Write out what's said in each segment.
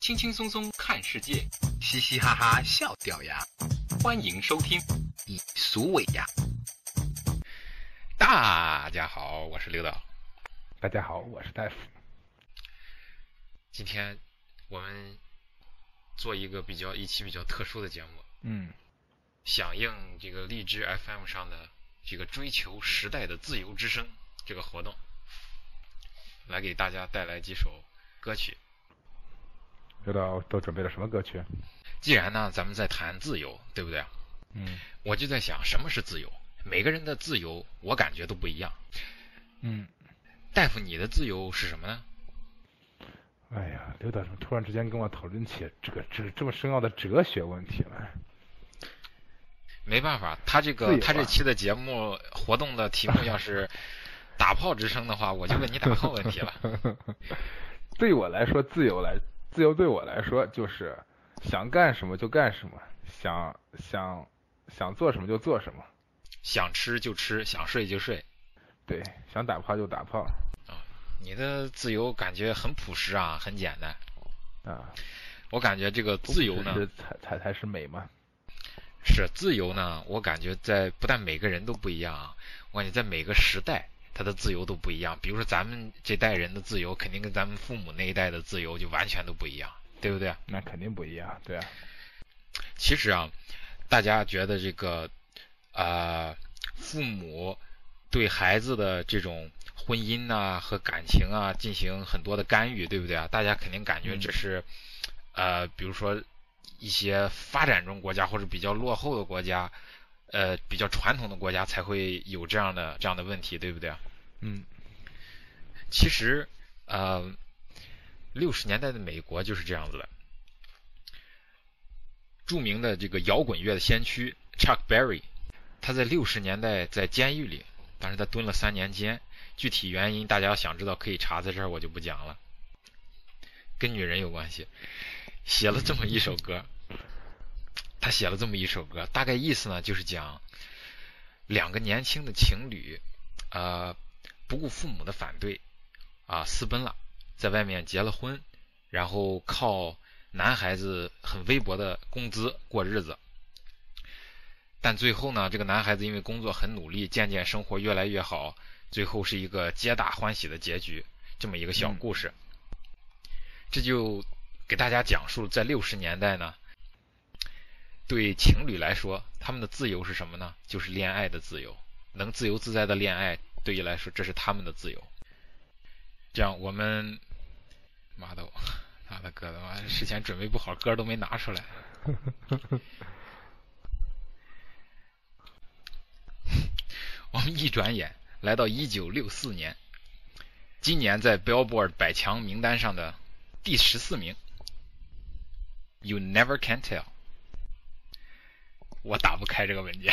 轻轻松松看世界，嘻嘻哈哈笑掉牙。欢迎收听以俗为雅。大家好，我是刘导。大家好，我是大夫。今天我们做一个比较一期比较特殊的节目，嗯，响应这个荔枝 FM 上的这个追求时代的自由之声这个活动，来给大家带来几首歌曲。刘导都准备了什么歌曲？既然呢，咱们在谈自由，对不对？嗯我就在想，什么是自由？每个人的自由，我感觉都不一样。嗯，大夫，你的自由是什么呢？哎呀，刘导怎么突然之间跟我讨论起这个这这么深奥的哲学问题来？没办法，他这个他这期的节目活动的题目要是 打炮之声的话，我就问你打炮问题了。对我来说，自由来自由对我来说就是想干什么就干什么，想想想做什么就做什么，想吃就吃，想睡就睡。对，想打炮就打炮啊你的自由感觉很朴实啊，很简单。啊。我感觉这个自由呢，是才才才是美嘛。是自由呢，我感觉在不但每个人都不一样啊，我感觉在每个时代，他的自由都不一样。比如说咱们这代人的自由，肯定跟咱们父母那一代的自由就完全都不一样，对不对？那肯定不一样，对啊，其实啊，大家觉得这个呃，父母对孩子的这种婚姻呐、和感情啊进行很多的干预，对不对啊？大家肯定感觉这是、呃，比如说一些发展中国家或者比较落后的国家，呃，比较传统的国家才会有这样的这样的问题，对不对啊？嗯其实，呃，六十年代的美国就是这样子的。著名的这个摇滚乐的先驱 Chuck Berry，他在六十年代在监狱里，但是他蹲了三年监，具体原因大家要想知道可以查，在这儿我就不讲了。跟女人有关系，写了这么一首歌，他写了这么一首歌，大概意思呢就是讲两个年轻的情侣，呃，不顾父母的反对，啊，私奔了，在外面结了婚，然后靠男孩子很微薄的工资过日子。但最后呢，这个男孩子因为工作很努力，渐渐生活越来越好，最后是一个皆大欢喜的结局，这么一个小故事。这就给大家讲述，在六十年代呢，对情侣来说，他们的自由是什么呢？就是恋爱的自由，能自由自在的恋爱，对于来说，这是他们的自由。这样，我们妈的，妈的哥的妈，事前准备不好，歌都没拿出来。我们一转眼来到一九六四年，今年在 Billboard 百强名单上的第十四名。You never can tell。我打不开这个文件。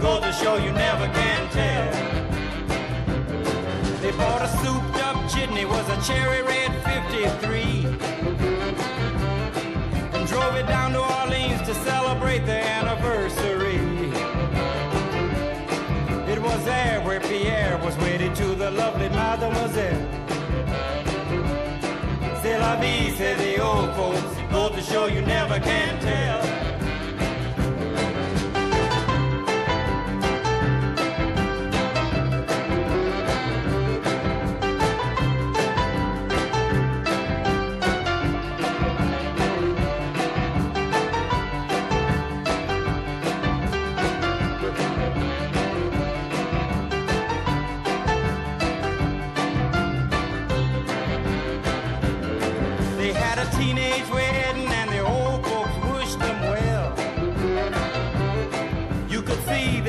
Goes to show you never can tell. They bought a souped up chitney, was a cherry red 53. And drove it down to Orleans to celebrate the anniversary. It was there where Pierre was wedded to the lovely mademoiselle. C'est la vie, say the old folks. Go to show you never can tell.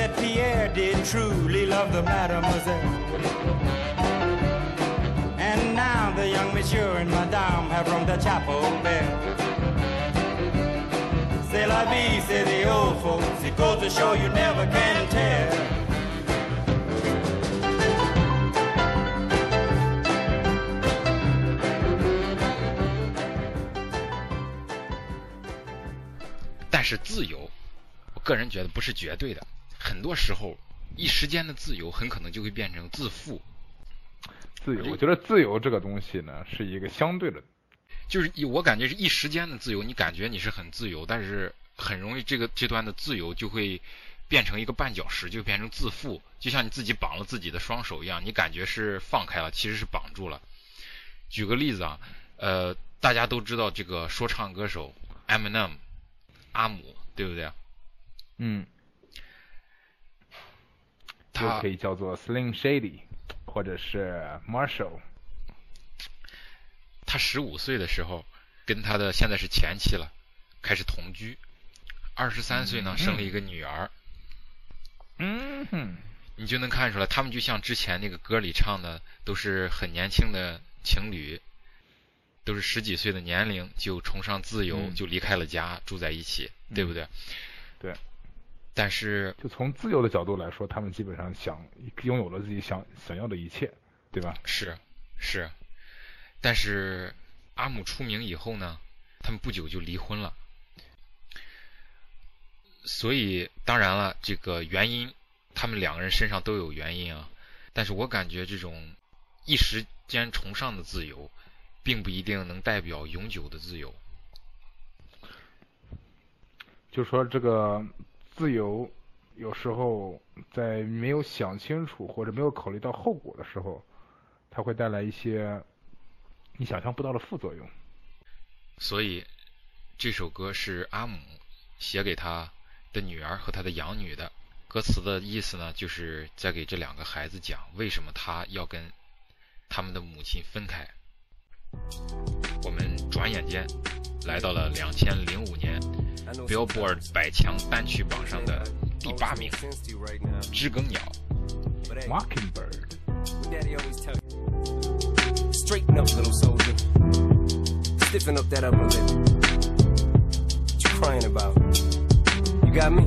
That Pierre did truly love the mademoiselle. And now the young monsieur and madame have rung the chapel bell. C'est la vie, say the old folks. It goes to show you never can tell. 但是自由，我个人觉得不是绝对的，很多时候一时间的自由很可能就会变成自负。自由，我觉得自由这个东西呢，是一个相对的，就是以我感觉是一时间的自由，你感觉你是很自由，但是很容易这个这段的自由就会变成一个绊脚石，就变成自负，就像你自己绑了自己的双手一样，你感觉是放开了，其实是绑住了。举个例子啊，呃，大家都知道这个说唱歌手 Eminem 阿姆，对不对？嗯，他就可以叫做 Slim Shady，或者是 Marshall。他十五岁的时候跟他的现在是前妻了，开始同居。二十三岁呢，嗯生了一个女儿，嗯哼，你就能看出来，他们就像之前那个歌里唱的，都是很年轻的情侣，都是十几岁的年龄就崇尚自由，嗯就离开了家，住在一起，对不对？对。但是就从自由的角度来说，他们基本上想拥有了自己想想要的一切，对吧？是是，但是阿姆出名以后呢，他们不久就离婚了。所以当然了，这个原因，他们两个人身上都有原因啊。但是我感觉这种一时间崇尚的自由，并不一定能代表永久的自由。就说这个自由，有时候在没有想清楚或者没有考虑到后果的时候，它会带来一些你想象不到的副作用。所以这首歌是阿姆写给他的女儿和他的养女的。歌词的意思呢，就是在给这两个孩子讲为什么他要跟他们的母亲分开。我们转眼间来到了两千零五年 Billboard 百强单曲榜上的第八名，《知更鸟》。 Mockingbird， Daddy always tell you. Straighten up, little soldier. Stiffen up that upper lip. What you crying about? You got me.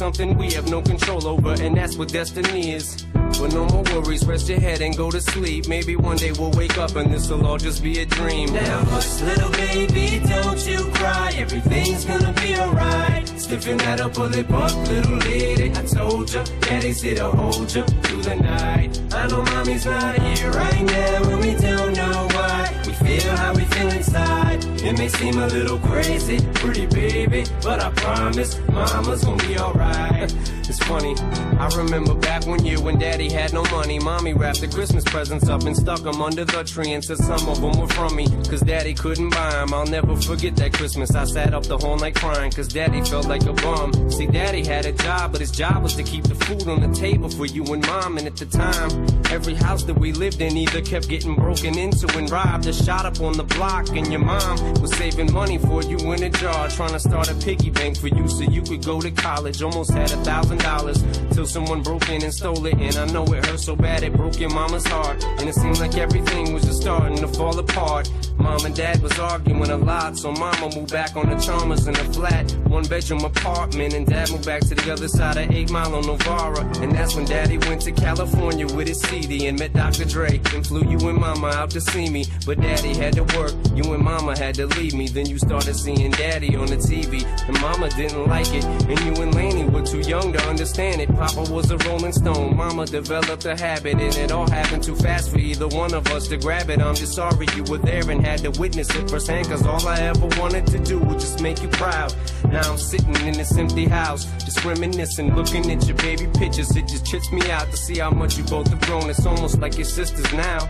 something we have no control over, and that's what destiny is. But no more worries, rest your head and go to sleep. Maybe one day we'll wake up and this'll all just be a dream. Now, hush, little baby, don't you cry. Everything's gonna be alright. Stiffen that upper lip up, little lady. I told ya, daddy's here to hold ya through the night. I know mommy's not here right now, and we don't know why. We feel how we feel inside. It may seem a little crazy, pretty baby, but I promise mama's gonna be alright. it's funny, I remember back one year when daddy had no money. Mommy wrapped the Christmas presents up and stuck them under the tree and said some of them were from me, cause daddy couldn't buy them. I'll never forget that Christmas. I sat up the whole night crying, cause daddy felt like a bum. See, daddy had a job, but his job was to keep the food on the table for you and mom. And at the time, every house that we lived in either kept getting broken into and robbed or shot up on the block. And your mom was saving money for you in a jar, trying to start a piggy bank for you so you could go to college. Almost had a thousand dollars till someone broke in and stole it. And I know it hurt so bad it broke your mama's heart. And it seemed like everything was just starting to fall apart. Mom and dad was arguing a lot, so mama moved back on the Chalmers in a flat, one bedroom apartment. And dad moved back to the other side of 8 Mile on Novara. And that's when daddy went to California with his CD and met Dr. Dre. And flew you and mama out to see me. But daddy had to work, you and mama had to leave me. Then you started seeing daddy on the TV. And mama didn't like it. And you and Laney were too young to understand it. Papa was a rolling stone. Mama developed a habit. And it all happened too fast for either one of us to grab it. I'm just sorry you were there and had to witness it firsthand. Cause all I ever wanted to do was just make you proud. Now I'm sitting in this empty house, just reminiscing, looking at your baby pictures. It just trips me out to see how much you both have grown. It's almost like your sisters now.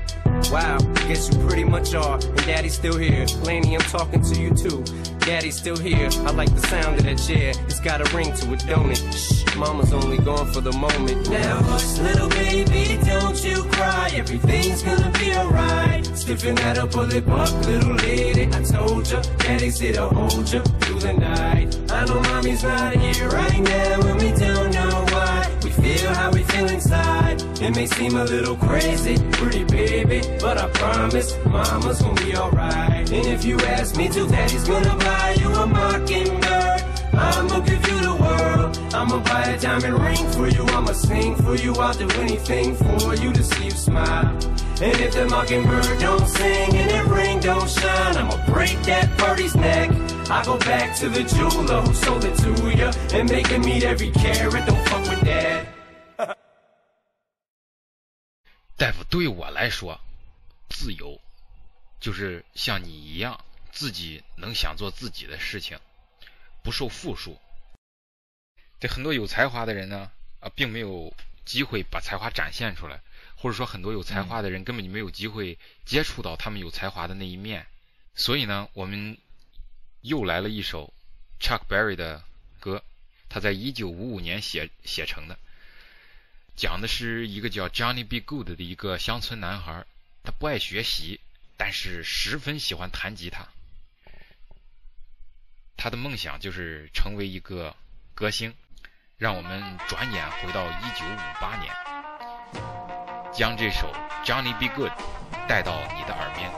Wow, guess you pretty much are. And daddy's still here. Laney, I'm talking to you too. Daddy's still here. I like the sound of that chair. It's got a ring to it, don't it? Shh, mama's only gone for the moment. Now hush, little baby, don't you cry. Everything's gonna be alright. Stiffen that up, pull it up, little lady. I told ya, daddy's here to hold ya through the night. I know mommy's not here right now, and we don't know. Feel how we feel inside. It may seem a little crazy, pretty baby, but I promise mama's gonna be alright. And if you ask me to, daddy's gonna buy you a mockingbird. I'ma give you the world. I'ma buy a diamond ring for you. I'ma sing for you. I'll do anything for you to see you smile. And if the mockingbird don't sing and that ring don't shine, I'ma break that birdie's neck. I go back to the jeweler who sold it to you and make him meet every carat. Don't fuck with 大夫，对我来说，自由就是像你一样，自己能想做自己的事情，不受缚束。这很多有才华的人呢，啊，并没有机会把才华展现出来，或者说很多有才华的人根本就没有机会接触到他们有才华的那一面。所以呢，我们又来了一首 Chuck Berry 的歌，他在一九五五年写写成的。讲的是一个叫 Johnny B. Good 的一个乡村男孩，他不爱学习，但是十分喜欢弹吉他。他的梦想就是成为一个歌星。让我们转眼回到一九五八年，将这首 Johnny B. Good 带到你的耳边。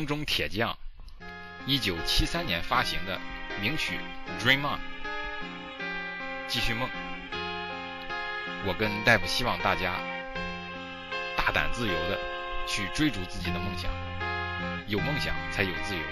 空中铁匠》一九七三年发行的名曲《Dream On》继续梦。我跟大夫希望大家大胆自由的去追逐自己的梦想，有梦想才有自由。